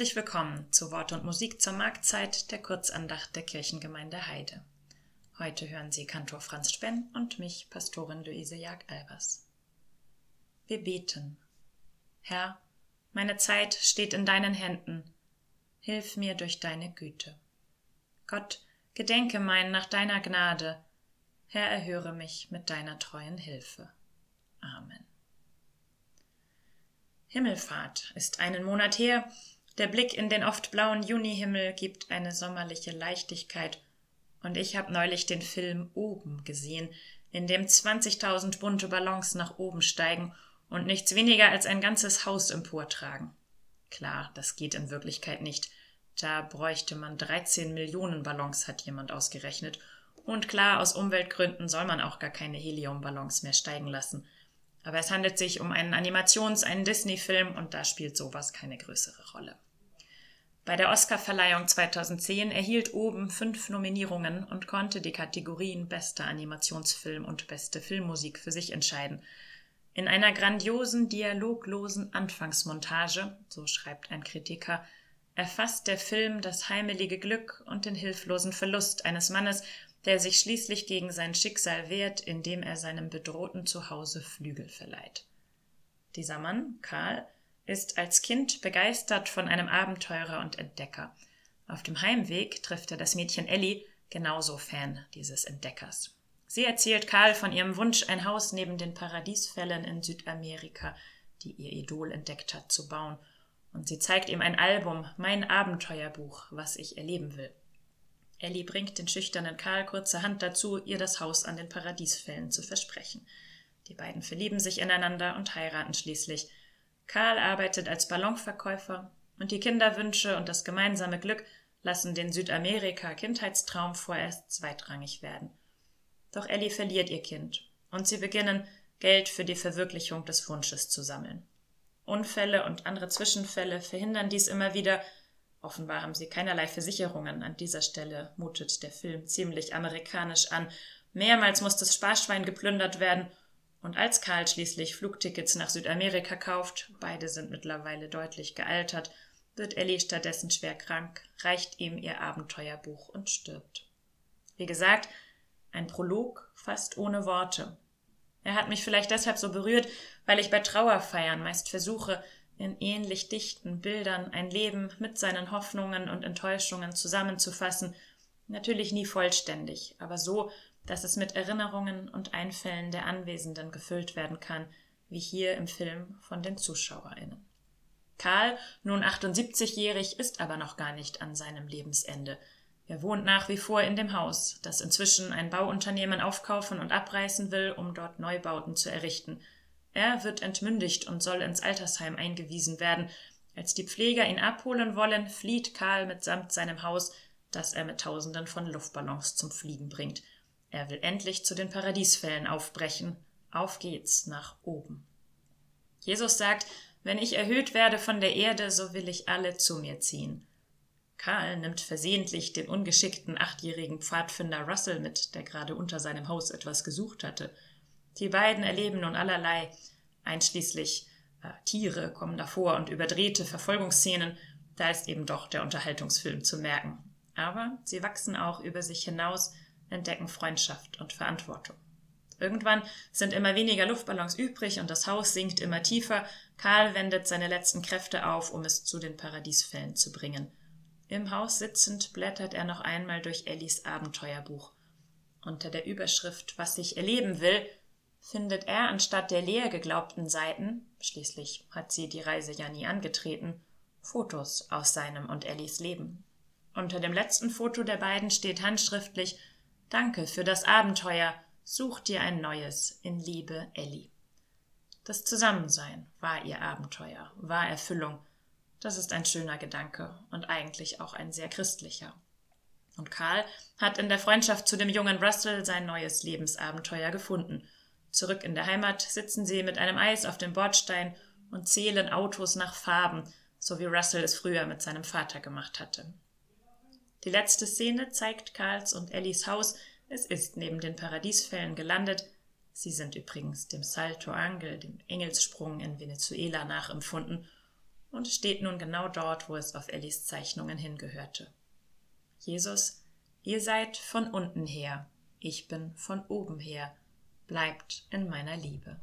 Herzlich willkommen zu Wort und Musik zur Marktzeit der Kurzandacht der Kirchengemeinde Heide. Heute hören Sie Kantor Franz Spenn und mich, Pastorin Luise Jag-Albers. Wir beten. Herr, meine Zeit steht in deinen Händen. Hilf mir durch deine Güte. Gott, gedenke mein nach deiner Gnade. Herr, erhöre mich mit deiner treuen Hilfe. Amen. Himmelfahrt ist einen Monat her, der Blick in den oft blauen Junihimmel gibt eine sommerliche Leichtigkeit, und ich habe neulich den Film Oben gesehen, in dem 20.000 bunte Ballons nach oben steigen und nichts weniger als ein ganzes Haus emportragen. Klar, das geht in Wirklichkeit nicht. Da bräuchte man 13 Millionen Ballons, hat jemand ausgerechnet. Und klar, aus Umweltgründen soll man auch gar keine Heliumballons mehr steigen lassen. Aber es handelt sich um einen Animations-, einen Disney-Film und da spielt sowas keine größere Rolle. Bei der Oscarverleihung 2010 erhielt Oben fünf Nominierungen und konnte die Kategorien Bester Animationsfilm und Beste Filmmusik für sich entscheiden. In einer grandiosen, dialoglosen Anfangsmontage, so schreibt ein Kritiker, erfasst der Film das heimelige Glück und den hilflosen Verlust eines Mannes, der sich schließlich gegen sein Schicksal wehrt, indem er seinem bedrohten Zuhause Flügel verleiht. Dieser Mann, Karl, ist als Kind begeistert von einem Abenteurer und Entdecker. Auf dem Heimweg trifft er das Mädchen Ellie, genauso Fan dieses Entdeckers. Sie erzählt Karl von ihrem Wunsch, ein Haus neben den Paradiesfällen in Südamerika, die ihr Idol entdeckt hat, zu bauen, und sie zeigt ihm ein Album, mein Abenteuerbuch, was ich erleben will. Ellie bringt den schüchternen Karl kurzerhand dazu, ihr das Haus an den Paradiesfällen zu versprechen. Die beiden verlieben sich ineinander und heiraten schließlich. Karl arbeitet als Ballonverkäufer und die Kinderwünsche und das gemeinsame Glück lassen den Südamerika-Kindheitstraum vorerst zweitrangig werden. Doch Ellie verliert ihr Kind und sie beginnen, Geld für die Verwirklichung des Wunsches zu sammeln. Unfälle und andere Zwischenfälle verhindern dies immer wieder Offenbar haben sie keinerlei Versicherungen. An dieser Stelle mutet der Film ziemlich amerikanisch an. Mehrmals muss das Sparschwein geplündert werden. Und als Karl schließlich Flugtickets nach Südamerika kauft, beide sind mittlerweile deutlich gealtert, wird Ellie stattdessen schwer krank, reicht ihm ihr Abenteuerbuch und stirbt. Wie gesagt, ein Prolog fast ohne Worte. Er hat mich vielleicht deshalb so berührt, weil ich bei Trauerfeiern meist versuche, in ähnlich dichten Bildern ein Leben mit seinen Hoffnungen und Enttäuschungen zusammenzufassen, natürlich nie vollständig, aber so, dass es mit Erinnerungen und Einfällen der Anwesenden gefüllt werden kann, wie hier im Film von den Zuschauerinnen. Karl, nun 78-jährig, ist aber noch gar nicht an seinem Lebensende. Er wohnt nach wie vor in dem Haus, das inzwischen ein Bauunternehmen aufkaufen und abreißen will, um dort Neubauten zu errichten – er wird entmündigt und soll ins Altersheim eingewiesen werden. Als die Pfleger ihn abholen wollen, flieht Karl mitsamt seinem Haus, das er mit Tausenden von Luftballons zum Fliegen bringt. Er will endlich zu den Paradiesfällen aufbrechen. Auf geht's nach oben. Jesus sagt, wenn ich erhöht werde von der Erde, so will ich alle zu mir ziehen. Karl nimmt versehentlich den ungeschickten achtjährigen Pfadfinder Russell mit, der gerade unter seinem Haus etwas gesucht hatte. Die beiden erleben nun allerlei, einschließlich äh, Tiere kommen davor und überdrehte Verfolgungsszenen, da ist eben doch der Unterhaltungsfilm zu merken. Aber sie wachsen auch über sich hinaus, entdecken Freundschaft und Verantwortung. Irgendwann sind immer weniger Luftballons übrig und das Haus sinkt immer tiefer. Karl wendet seine letzten Kräfte auf, um es zu den Paradiesfällen zu bringen. Im Haus sitzend blättert er noch einmal durch Ellis Abenteuerbuch. Unter der Überschrift Was ich erleben will, findet er anstatt der leer geglaubten Seiten, schließlich hat sie die Reise ja nie angetreten, Fotos aus seinem und Ellis Leben. Unter dem letzten Foto der beiden steht handschriftlich Danke für das Abenteuer, such dir ein neues in Liebe Elli. Das Zusammensein war ihr Abenteuer, war Erfüllung. Das ist ein schöner Gedanke und eigentlich auch ein sehr christlicher. Und Karl hat in der Freundschaft zu dem jungen Russell sein neues Lebensabenteuer gefunden – Zurück in der Heimat sitzen sie mit einem Eis auf dem Bordstein und zählen Autos nach Farben, so wie Russell es früher mit seinem Vater gemacht hatte. Die letzte Szene zeigt Karls und Ellis Haus. Es ist neben den Paradiesfällen gelandet. Sie sind übrigens dem Salto Angel, dem Engelssprung in Venezuela nachempfunden. und steht nun genau dort, wo es auf Ellis Zeichnungen hingehörte. Jesus, ihr seid von unten her, ich bin von oben her, bleibt in meiner Liebe.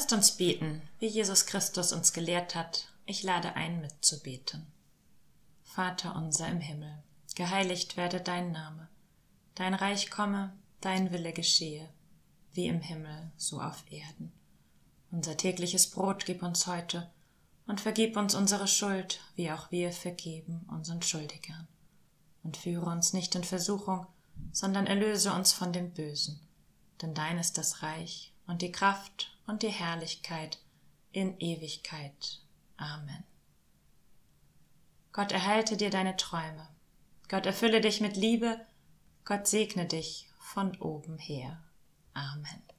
Lasst uns beten, wie Jesus Christus uns gelehrt hat. Ich lade ein, mitzubeten. Vater unser im Himmel, geheiligt werde dein Name. Dein Reich komme, dein Wille geschehe, wie im Himmel, so auf Erden. Unser tägliches Brot gib uns heute und vergib uns unsere Schuld, wie auch wir vergeben unseren Schuldigern. Und führe uns nicht in Versuchung, sondern erlöse uns von dem Bösen. Denn dein ist das Reich und die Kraft und die Herrlichkeit in Ewigkeit. Amen. Gott erhalte dir deine Träume. Gott erfülle dich mit Liebe. Gott segne dich von oben her. Amen.